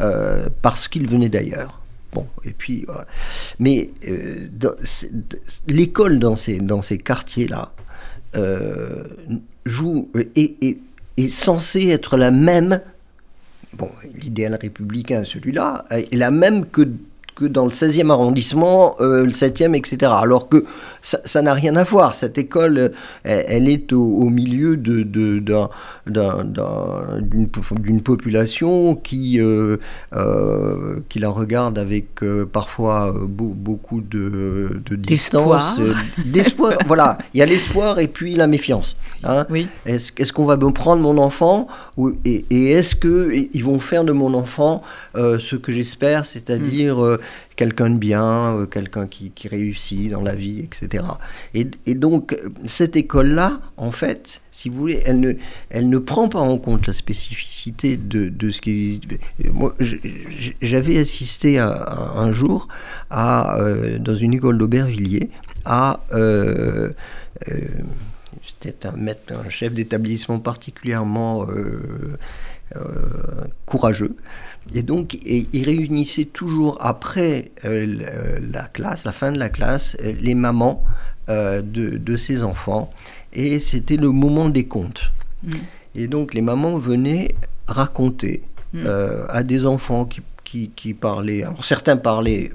euh, parce qu'ils venaient d'ailleurs. Bon, et puis voilà. Mais euh, l'école dans ces, dans ces quartiers-là euh, joue est, est, est censée être la même. Bon, l'idéal républicain, celui-là, est la même que que dans le 16e arrondissement, le 7e, etc. Alors que ça n'a rien à voir. Cette école, euh, elle, est au, milieu de, d'une, population qui, euh, qui la regarde avec parfois beaucoup de, distance. D'espoir. voilà, il y a l'espoir et puis la méfiance. Hein. Oui. Est-ce, est qu'on va me prendre mon enfant et, et, est-ce qu'ils vont faire de mon enfant ce que j'espère, c'est-à-dire mm quelqu'un de bien, euh, quelqu'un qui, réussit dans la vie, etc. Et, donc, cette école-là, en fait, si vous voulez, elle ne, elle ne prend pas en compte la spécificité de, de ce qui... Moi, j'avais assisté un jour à, euh, dans une école d'Aubervilliers à... Euh, c'était un maître, un chef d'établissement particulièrement courageux, et donc, il réunissait toujours après euh, la classe, la fin de la classe, euh, les mamans euh, de, de, ses enfants. Et c'était le moment des contes. Mm. Et donc, les mamans venaient raconter mm. à des enfants qui qui, parlaient, alors certains parlaient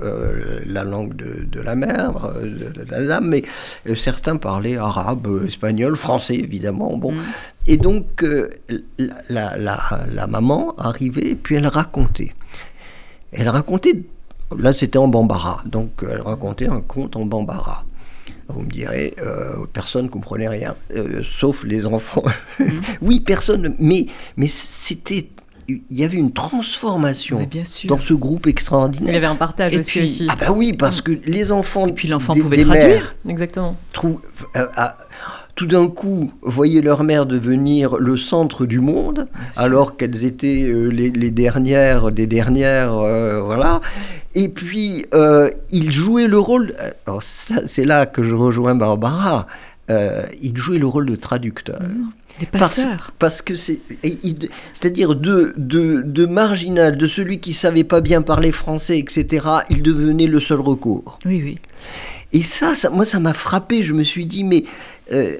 la langue de, la mère, de, la dame, mais certains parlaient arabe, espagnol, français évidemment. Bon, mm. Et donc, euh, la, maman arrivait, puis elle racontait. Elle racontait, là c'était en bambara, donc elle racontait un conte en bambara. Vous me direz, euh, personne ne comprenait rien, euh, sauf les enfants. Mhm. oui, personne, mais, mais c'était il y avait une transformation dans ce groupe extraordinaire. Il y avait un partage aussi, Ah bah oui, parce que les enfants... Et puis l'enfant pouvait traduire. Exactement. Trouve, tout d'un coup voyaient leur mère devenir le centre du monde, alors qu'elles étaient euh, les, dernières des dernières, euh, voilà. Et puis, euh, ils jouaient le rôle, alors c'est là que je rejoins Barbara, ils jouaient le rôle de traducteur. Mmh. Des passeurs. Parce, que c'est, c'est-à-dire de, de, de, marginal, de celui qui savait pas bien parler français, etc., il devenait le seul recours. Oui, oui. Et ça, ça moi, ça m'a frappé. Je me suis dit, mais euh,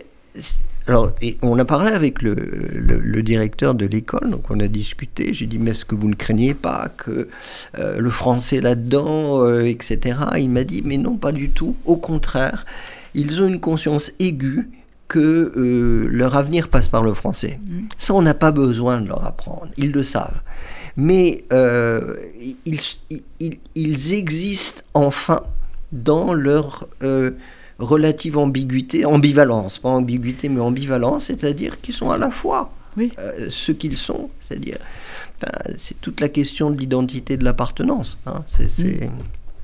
alors, et on a parlé avec le, le, directeur de l'école, donc on a discuté. J'ai dit, mais est-ce que vous ne craignez pas que euh, le français là-dedans, euh, etc. Il m'a dit, mais non, pas du tout. Au contraire, ils ont une conscience aiguë que leur avenir passe par le français. Mmh. Ça, on n'a pas besoin de leur apprendre. Ils le savent. Mais ils, ils, ils, existent enfin dans leur relative ambiguïté, ambivalence, pas ambiguïté mais ambivalence, c'est-à-dire qu'ils sont à la fois euh, ce qu'ils sont, c'est-à-dire c'est toute la question de l'identité de l'appartenance. Hein, mm.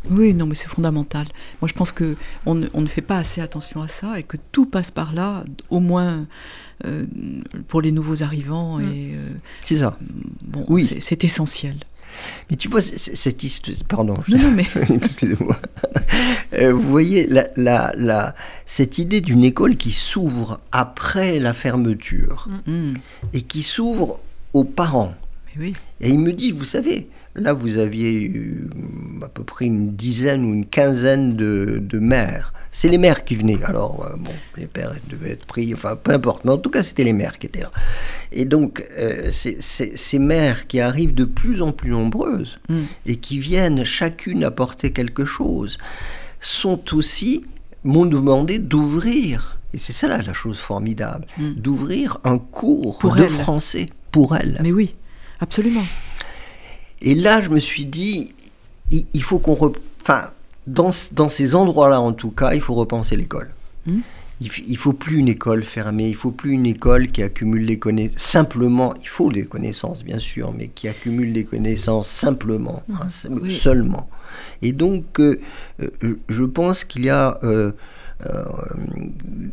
Oui, non, mais c'est fondamental. Moi, je pense que on ne, fait pas assez attention à ça et que tout passe par là, au moins euh, pour les nouveaux arrivants. Mm. Et euh, c'est ça. Bon, oui. c'est essentiel. Mais tu vois, cette histoire. Pardon, non, mais. Excusez-moi. Euh, vous voyez, la, la, la, cette idée d'une école qui s'ouvre après la fermeture mm. Mm. et qui s'ouvre aux parents. oui. Et il me dit, vous savez, là, vous aviez à peu près une dizaine ou une quinzaine de, de mères c'est les mères qui venaient. Alors, euh, bon, les pères devaient être pris, enfin, peu importe. Mais en tout cas, c'était les mères qui étaient là. Et donc, euh, ces mères qui arrivent de plus en plus nombreuses mm. et qui viennent chacune apporter quelque chose, sont aussi, m'ont demandé d'ouvrir, et c'est ça là la chose formidable, mm. d'ouvrir un cours de français pour elles. Mais oui, absolument. Et là, je me suis dit, il, faut qu'on... Enfin, dans, ces endroits-là, en tout cas, il faut repenser l'école. Hmm. il, faut plus une école fermée, il faut plus une école qui accumule les connaissances simplement. Il faut des connaissances bien sûr, mais qui accumule des connaissances simplement, hein, seulement. Et donc, euh, euh, je pense qu'il y a euh,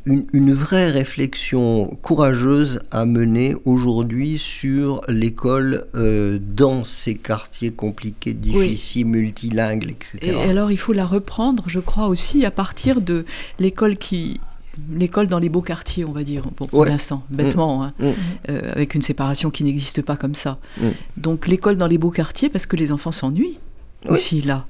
une, vraie réflexion courageuse à mener aujourd'hui sur l'école dans ces quartiers compliqués, difficiles, multilingues, etc. Et alors, il faut la reprendre, je crois aussi, à partir de l'école qui l'école dans les beaux quartiers, on va dire, pour, l'instant, bêtement, hein. mm. Mm. avec une séparation qui n'existe pas comme ça. Mm. Donc l'école dans les beaux quartiers, parce que les enfants s'ennuient aussi là.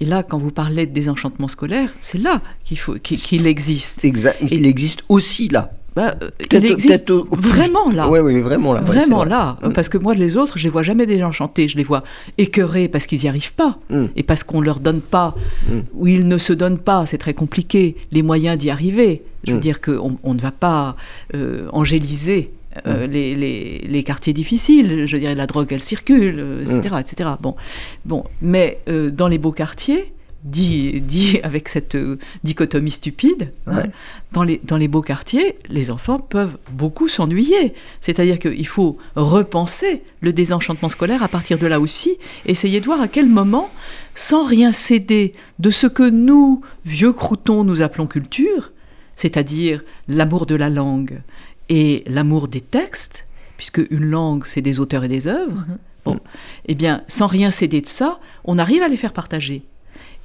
Et là, quand vous parlez de désenchantement scolaire, c'est là qu'il faut qu'il existe. Exact. Il existe aussi là. Bah, euh, il existe vraiment là. Oui, oui, vraiment là. Vraiment là. Mm. Parce que moi, les autres, je les vois jamais désenchantés. Je les vois écœurés parce qu'ils n'y arrivent pas. Mm. Et parce qu'on leur donne pas, mm. ou ils ne se donnent pas, c'est très compliqué, les moyens d'y arriver. Je veux dire qu'on on ne va pas euh, angéliser euh, les, les, quartiers difficiles, je dirais la drogue elle circule, etc. Euh, etc. Bon, bon mais euh, dans les beaux quartiers, dit, dit avec cette dichotomie stupide, hein, dans, les, dans les beaux quartiers, les enfants peuvent beaucoup s'ennuyer. C'est-à-dire qu'il faut repenser le désenchantement scolaire à partir de là aussi, essayer de voir à quel moment, sans rien céder de ce que nous, vieux croutons, nous appelons culture, c'est-à-dire l'amour de la langue, et l'amour des textes, puisque une langue, c'est des auteurs et des œuvres, mhm. bon, eh bien, sans rien céder de ça, on arrive à les faire partager.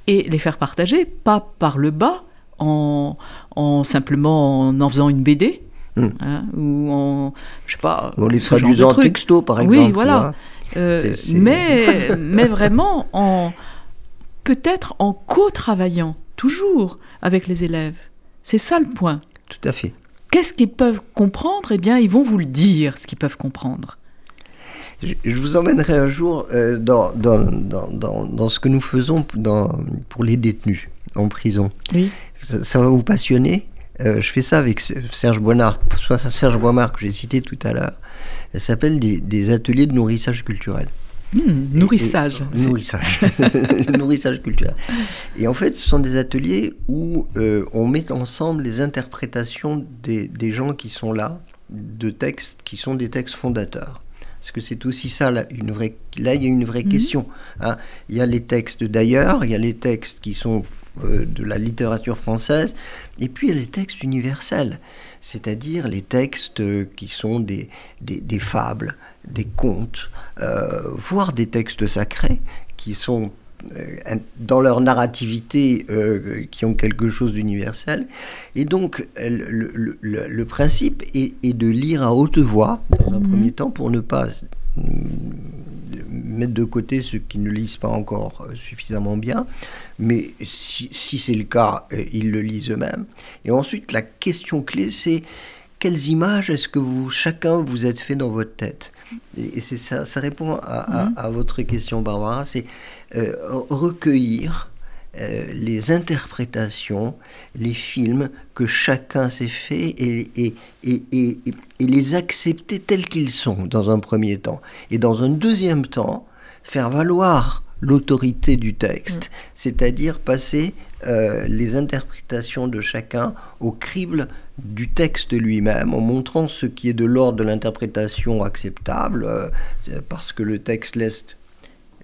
Et les faire partager, pas par le bas, en, en simplement en en faisant une BD, hmm. hein, ou en, je sais pas... Ou les traduisant en texto, par exemple. Oui, voilà. Euh, mais, mais vraiment en peut-être en co-travaillant toujours avec les élèves. C'est ça le point. Tout à fait. Qu'est-ce qu'ils peuvent comprendre? Eh bien, ils vont vous le dire, ce qu'ils peuvent comprendre. Je vous emmènerai un jour euh, dans, dans, dans, dans, ce que nous faisons pour les détenus en prison. Oui. Ça, va vous passionner. Euh, je fais ça avec Serge Boinard, Serge Boimard que j'ai cité tout à l'heure. Ça s'appelle des, des, ateliers de nourrissage culturel. Hmm, nourrissage. nourrissage. nourrissage culturel. Et en fait, ce sont des ateliers où euh, on met ensemble les interprétations des, des, gens qui sont là, de textes qui sont des textes fondateurs. Parce que c'est aussi ça, là, une vraie, là, il y a une vraie mhm. question. Hein. Il y a les textes d'ailleurs, il y a les textes qui sont euh, de la littérature française, et puis il y a les textes universels, c'est-à-dire les textes qui sont des, des, des fables, des contes, euh, voire des textes sacrés qui sont euh, dans leur narrativité euh, qui ont quelque chose d'universel. Et donc le, principe est, de lire à haute voix, dans un mhm. premier temps, pour ne pas mettre de côté ceux qui ne lisent pas encore suffisamment bien, mais si, si c'est le cas, ils le lisent eux-mêmes. Et ensuite, la question clé, c'est quelles images est-ce que vous, chacun vous êtes fait dans votre tête Et, c'est ça, ça répond à, mhm. votre question, Barbara, c'est euh, recueillir euh, les interprétations, les films que chacun s'est fait et, et, et, et, les accepter tels qu'ils sont dans un premier temps. Et dans un deuxième temps, faire valoir l'autorité du texte, mm. c'est-à-dire passer euh, les interprétations de chacun au crible du texte lui-même, en montrant ce qui est de l'ordre de l'interprétation acceptable, euh, parce que le texte laisse,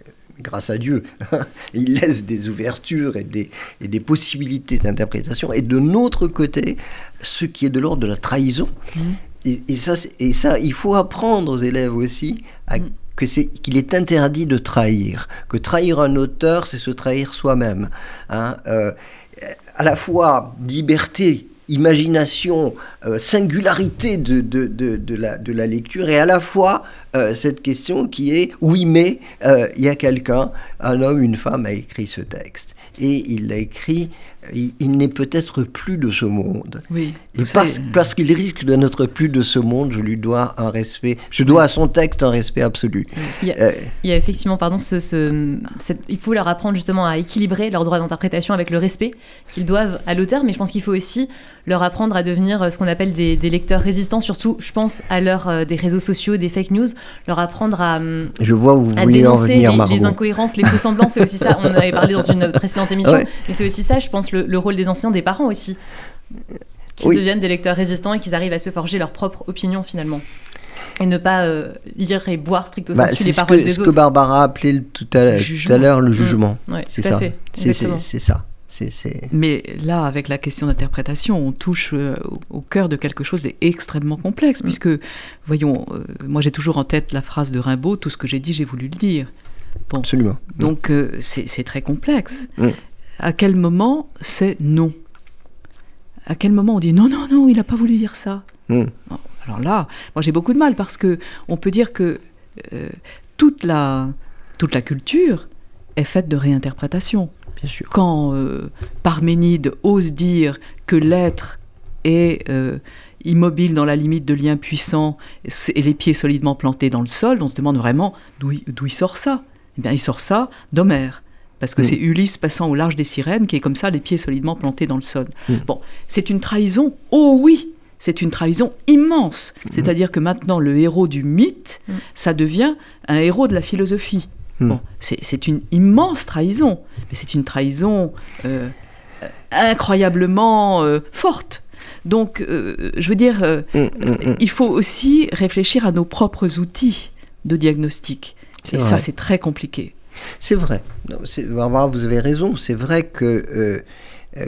euh, grâce à Dieu, il laisse des ouvertures et des, et des possibilités d'interprétation, et de notre côté, ce qui est de l'ordre de la trahison. Mm. Et, et, ça, et ça, il faut apprendre aux élèves aussi à mm qu'il est, interdit de trahir, que trahir un auteur, c'est se trahir soi-même. Hein, euh, à la fois liberté, imagination, euh, singularité de, de, de, la, de, la, lecture, et à la fois euh, cette question qui est oui, mais il y a quelqu'un, un homme, une femme a écrit ce texte. Et il l'a écrit il, n'est peut-être plus de ce monde. Oui, et parce, parce qu'il risque de n'être plus de ce monde, je lui dois un respect, je dois à son texte un respect absolu. Il y a, euh, il y a effectivement, pardon, ce, ce il faut leur apprendre justement à équilibrer leur droit d'interprétation avec le respect qu'ils doivent à l'auteur, mais je pense qu'il faut aussi leur apprendre à devenir euh, ce qu'on appelle des, lecteurs résistants, surtout, je pense, à l'heure euh, des réseaux sociaux, des fake news, leur apprendre à, hum, je vois où vous voulez en venir, les, les, incohérences, les faux semblants, c'est aussi ça. On en avait parlé dans une précédente émission, mais c'est aussi ça, je pense, le, le, rôle des enseignants, des parents aussi. qu'ils deviennent des lecteurs résistants et qu'ils arrivent à se forger leur propre opinion finalement et ne pas euh, lire et boire stricto bah, sensu les paroles que, des ce autres. que Barbara appelait tout à, l'heure le jugement. Mmh. Ouais, c'est ça. C'est c'est ça. C'est- c'est- Mais là, avec la question d'interprétation, on touche euh, au- cœur de quelque chose d'extrêmement complexe, puisque, voyons, euh, moi j'ai toujours en tête la phrase de Rimbaud, tout ce que j'ai dit, j'ai voulu le dire. Bon, Absolument. donc euh, c'est c'est très complexe. Mm. À quel moment c'est non? À quel moment on dit non, non, non, il n'a pas voulu dire ça? Mm. Bon, Alors là, moi j'ai beaucoup de mal parce que on peut dire que euh, toute, la, toute la culture est faite de réinterprétation. Bien sûr. Quand euh, Parménide ose dire que l'être est euh, immobile dans la limite de liens puissants et les pieds solidement plantés dans le sol, on se demande vraiment d'où il, d'où il sort ça? Eh bien, il sort ça d'Homère. Parce que Mm. c'est Ulysse passant au large des sirènes qui est comme ça, les pieds solidement plantés dans le sol. Mm. Bon, c'est une trahison, oh oui, c'est une trahison immense. C'est-à-dire que maintenant, le héros du mythe, Mm. ça devient un héros de la philosophie. Mm. Bon, c'est une immense trahison, mais c'est une trahison euh, incroyablement euh, forte. Donc, euh, je veux dire, euh, Mm, mm, mm. il faut aussi réfléchir à nos propres outils de diagnostic. Et vrai. ça, c'est très compliqué. C'est vrai. Non, c'est- Barbara, vous avez raison. C'est vrai que euh,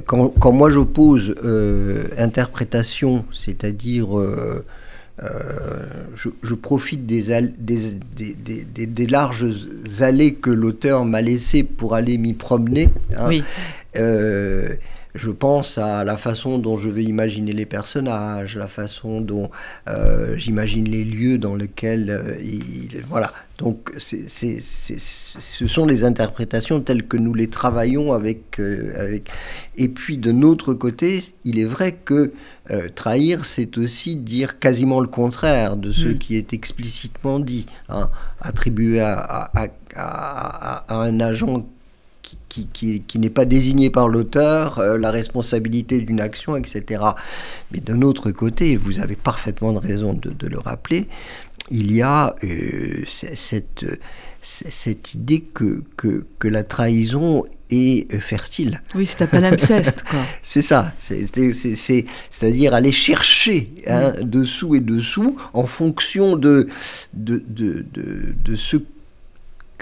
quand, quand moi j'oppose euh, interprétation, c'est-à-dire euh, je, je profite des, larges allées que l'auteur m'a laissées pour aller m'y promener. hein, Oui, je pense à la façon dont je vais imaginer les personnages, la façon dont euh, j'imagine les lieux dans lesquels euh, il, voilà. Donc, ce sont les interprétations telles que nous les travaillons avec, euh, avec. Et puis, de notre côté, il est vrai que euh, trahir, c'est aussi dire quasiment le contraire de ce Mm. qui est explicitement dit. hein. attribuer à, à- à- à- à un agent qui, qui- qui- qui n'est pas désigné par l'auteur, euh, la responsabilité d'une action, etc. Mais d'un autre côté, vous avez parfaitement de raison de, de le rappeler, il y a euh, cette, cette idée que, que, que la trahison est euh, fertile. oui, c'est un palimpseste, quoi. C'est ça, c'est- c'est- c'est- c'est- c'est-à-dire aller chercher hein, dessous et dessous en fonction de, de, de, de, de ce que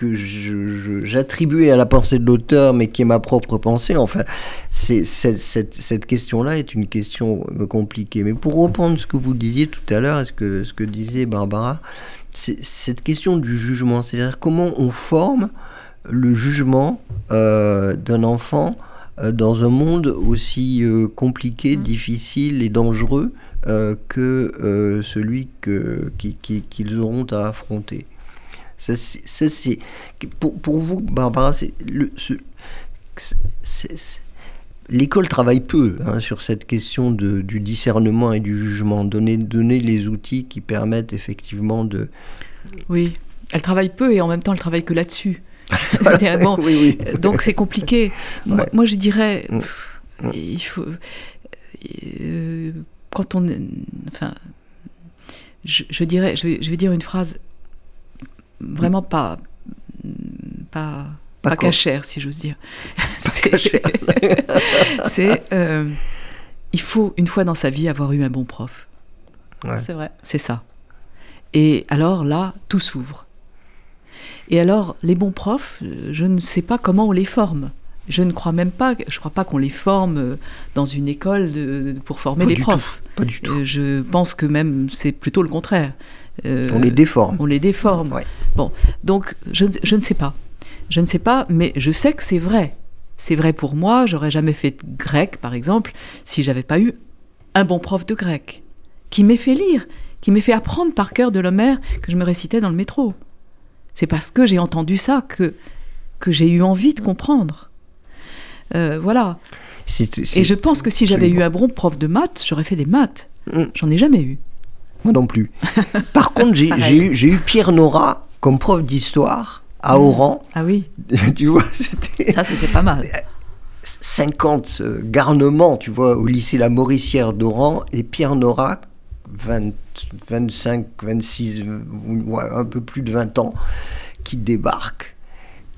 je- j'attribuais à la pensée de l'auteur, mais qui est ma propre pensée. Enfin, c'est, cette, cette, cette question-là est une question compliquée. Mais pour reprendre ce que vous disiez tout à l'heure, ce que, ce que disait Barbara, c'est cette question du jugement, c'est-à-dire comment on forme le jugement euh, d'un enfant euh, dans un monde aussi euh, compliqué, Mm. difficile et dangereux que celui que, qui- qui- qu'ils auront à affronter. Ça, c'est- pour, pour vous, Barbara, c'est le, ce- c'est- c'est- l'école travaille peu hein, sur cette question de, du discernement et du jugement, donner, donner les outils qui permettent effectivement de... Oui, elle travaille peu et en même temps, elle travaille que là-dessus. C'est-à-dire, bon, oui, oui. Donc c'est compliqué. Moi, Ouais. moi, je dirais, Mm. pff, Mm. il faut, euh, quand on, enfin, je, je dirais, je vais, je vais dire une phrase vraiment pas, pas, Pas pas, cachère, si j'ose dire. C'est- euh, il faut une fois dans sa vie avoir eu un bon prof. Ouais. C'est vrai. C'est ça. Et alors là, tout s'ouvre. Et alors, les bons profs, euh, je ne sais pas comment on les forme. Je ne crois même pas, je crois pas qu'on les forme euh, dans une école de- pour former Pas les profs. Pas du tout. Je pense que même c'est plutôt le contraire. Euh, On les déforme. on les déforme. Ouais. Bon, donc je, ne- je ne sais pas. Je ne sais pas, mais je sais que c'est vrai. C'est vrai pour moi. J'aurais jamais fait de grec, par exemple, si j'avais pas eu un bon prof de grec qui m'ait fait lire, qui m'ait fait apprendre par cœur de l'Homère que je me récitais dans le métro. C'est parce que j'ai entendu ça que que j'ai eu envie de comprendre. Euh, voilà. Et je pense que si j'avais eu un bon prof de maths, j'aurais fait des maths. Mm. J'en ai jamais eu. Moi non plus. Par contre, j'ai eu, Pierre Nora comme prof d'histoire à Mm. Oran. Ah oui, tu vois, c'était ça c'était pas mal. 50 euh, garnements, tu vois, au lycée La Mauricière d'Oran. Et Pierre Nora, 20, 25, 26, euh, ouais, un peu plus de 20 ans, qui débarque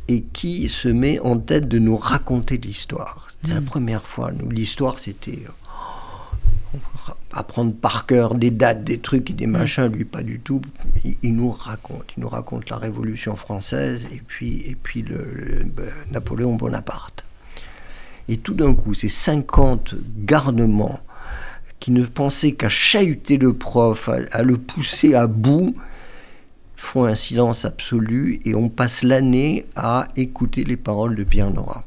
et qui se met en tête de nous raconter l'histoire. C'était la Mm. première fois. L'histoire, c'était... apprendre par cœur des dates, des trucs et des machins, lui pas du tout. Il, nous raconte, il nous raconte la Révolution française et puis, et puis le, ben, Napoléon Bonaparte. Et tout d'un coup, ces 50 garnements qui ne pensaient qu'à chahuter le prof, à, le pousser à bout, font un silence absolu et on passe l'année à écouter les paroles de Pierre Nora.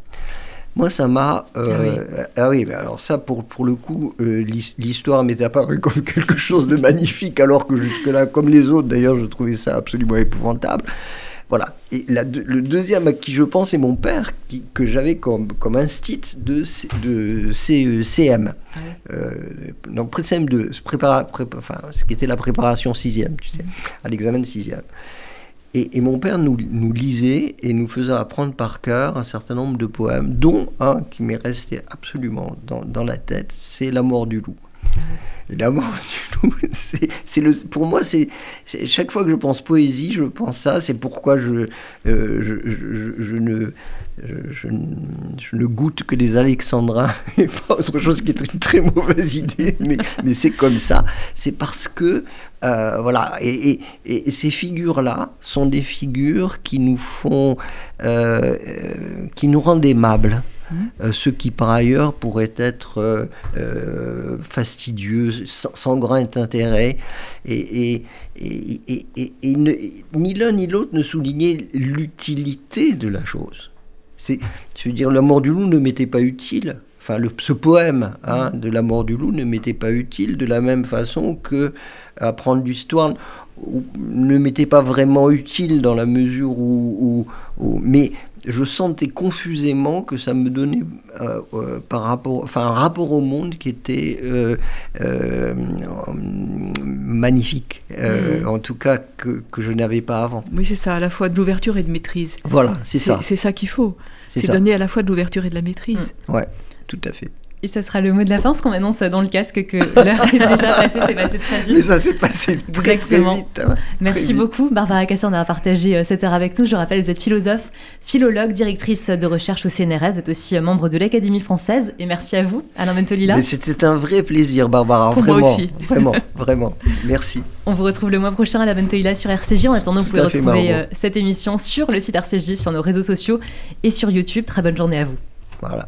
Moi, ça m'a. Euh, ah, oui. mais alors ça, pour, pour le coup, euh, l'histoire m'est apparue comme quelque chose de magnifique, alors que jusque-là, comme les autres, d'ailleurs, je trouvais ça absolument épouvantable. Voilà. Et le deuxième à qui je pense est mon père, qui, que j'avais comme, comme instit de, de CM. Euh, donc, CM2, enfin, ce qui était la préparation sixième, tu sais, à l'examen de sixième. Et, mon père nous, lisait et nous faisait apprendre par cœur un certain nombre de poèmes, dont un qui m'est resté absolument dans, dans la tête, c'est La mort du loup. La mort du loup, c'est le, pour moi, c'est chaque fois que je pense poésie, je pense ça. C'est pourquoi je, euh, ne, je, ne goûte que des alexandrins et pas autre chose qui est une très mauvaise idée, mais, mais c'est comme ça. C'est parce que euh, voilà, et, ces figures-là sont des figures qui nous font, euh, qui nous rendent aimables. Mmh. ce qui par ailleurs pourrait être fastidieux, sans, grand intérêt, et, ni l'un ni l'autre ne soulignait l'utilité de la chose. C'est, je veux dire, la mort du loup ne m'était pas utile. Enfin, le, ce poème hein, de la mort du loup ne m'était pas utile de la même façon que apprendre l'histoire ne m'était pas vraiment utile dans la mesure où, mais je sentais confusément que ça me donnait euh, euh, par rapport, enfin, un rapport au monde qui était euh, magnifique, mm. en tout cas que, que je n'avais pas avant. Oui, c'est ça, à la fois de l'ouverture et de maîtrise. Voilà, c'est ça. C'est ça qu'il faut. C'est donner à la fois de l'ouverture et de la maîtrise. Oui, Ouais, tout à fait. Et ça sera le mot de la fin, parce qu'on m'annonce dans le casque que l'heure est déjà passée, c'est passé très vite. Mais ça s'est passé très, très vite. Hein. Merci beaucoup, Barbara Cassan, d'avoir partagé euh, cette heure avec nous. Je rappelle, vous êtes philosophe, philologue, directrice de recherche au CNRS, vous êtes aussi euh, membre de l'Académie française. Et merci à vous, Alain Bentolila. C'était un vrai plaisir, Barbara. Pour vraiment, moi aussi. Vraiment, vraiment. Merci. On vous retrouve le mois prochain à la Bentolila sur RCJ. En attendant, vous pouvez retrouver euh, cette émission sur le site RCJ, sur nos réseaux sociaux et sur YouTube. Très bonne journée à vous. Voilà.